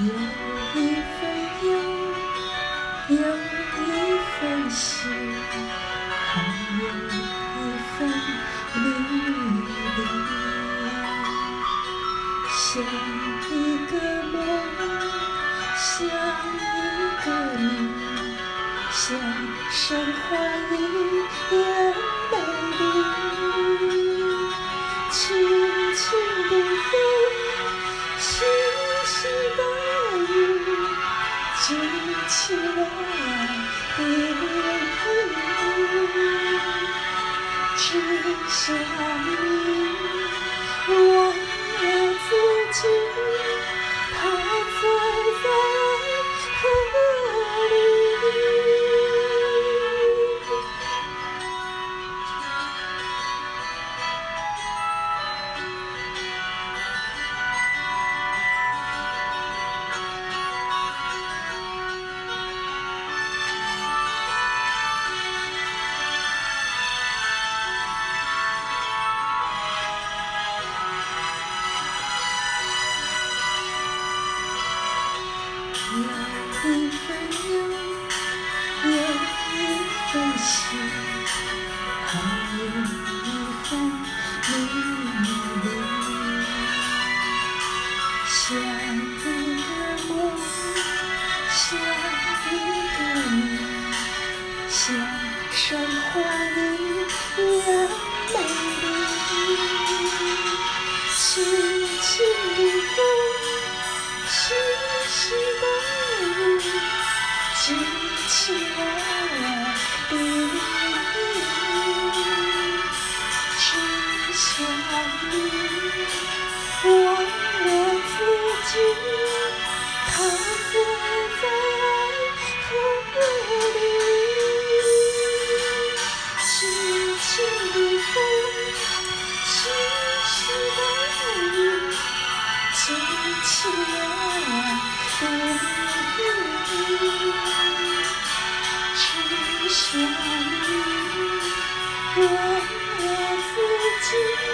有一份忧，有一份喜，还有一份离别。像一个梦，像一个你，像山花一样美。记起了的回忆，只想你，忘有一份忧，有一份喜，还有一份迷离。像一个梦，像一个谜，像山花一样美丽。记起了的回忆，只想你，忘了自己，陶醉在爱河里。轻轻的风，细细的雨，记起了的我自己。